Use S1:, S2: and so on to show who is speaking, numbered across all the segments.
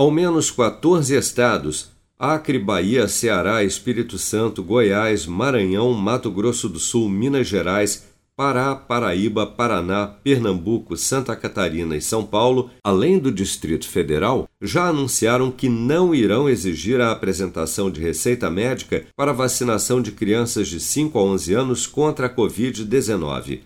S1: Ao menos 14 estados Acre, Bahia, Ceará, Espírito Santo, Goiás, Maranhão, Mato Grosso do Sul, Minas Gerais, Pará, Paraíba, Paraná, Pernambuco, Santa Catarina e São Paulo, além do Distrito Federal, já anunciaram que não irão exigir a apresentação de receita médica para vacinação de crianças de 5 a 11 anos contra a Covid-19.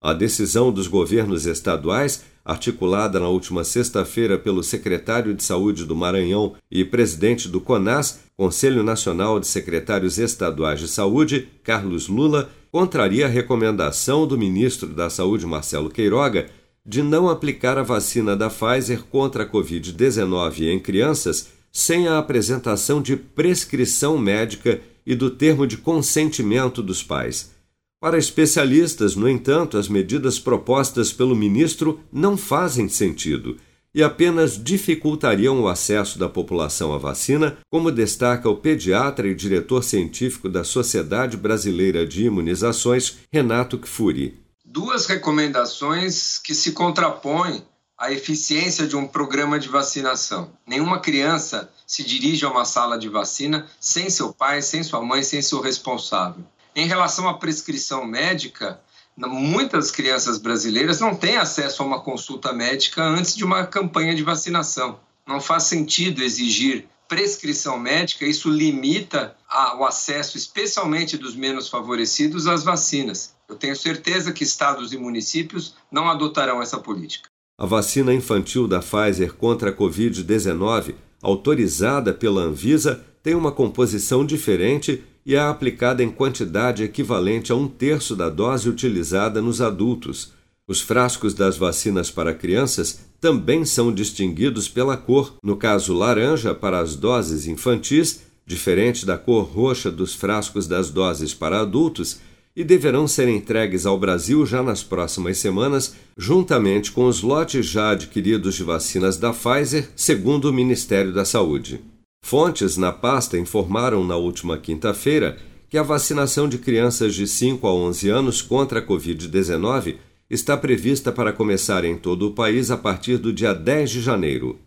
S1: A decisão dos governos estaduais, articulada na última sexta-feira pelo secretário de Saúde do Maranhão e presidente do CONAS, Conselho Nacional de Secretários Estaduais de Saúde, Carlos Lula, contraria a recomendação do ministro da Saúde, Marcelo Queiroga, de não aplicar a vacina da Pfizer contra a Covid-19 em crianças sem a apresentação de prescrição médica e do termo de consentimento dos pais. Para especialistas, no entanto, as medidas propostas pelo ministro não fazem sentido e apenas dificultariam o acesso da população à vacina, como destaca o pediatra e diretor científico da Sociedade Brasileira de Imunizações, Renato Kfouri.
S2: Duas recomendações que se contrapõem à eficiência de um programa de vacinação. Nenhuma criança se dirige a uma sala de vacina sem seu pai, sem sua mãe, sem seu responsável. Em relação à prescrição médica, muitas crianças brasileiras não têm acesso a uma consulta médica antes de uma campanha de vacinação. Não faz sentido exigir prescrição médica, isso limita o acesso, especialmente dos menos favorecidos, às vacinas. Eu tenho certeza que estados e municípios não adotarão essa política.
S1: A vacina infantil da Pfizer contra a Covid-19, autorizada pela Anvisa, tem uma composição diferente e é aplicada em quantidade equivalente a um terço da dose utilizada nos adultos. Os frascos das vacinas para crianças também são distinguidos pela cor, no caso laranja para as doses infantis, diferente da cor roxa dos frascos das doses para adultos, e deverão ser entregues ao Brasil já nas próximas semanas, juntamente com os lotes já adquiridos de vacinas da Pfizer, segundo o Ministério da Saúde. Fontes na pasta informaram na última quinta-feira que a vacinação de crianças de 5 a 11 anos contra a Covid-19 está prevista para começar em todo o país a partir do dia 10 de janeiro.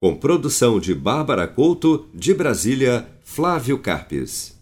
S1: Com produção de Bárbara Couto, de Brasília, Flávio Carpes.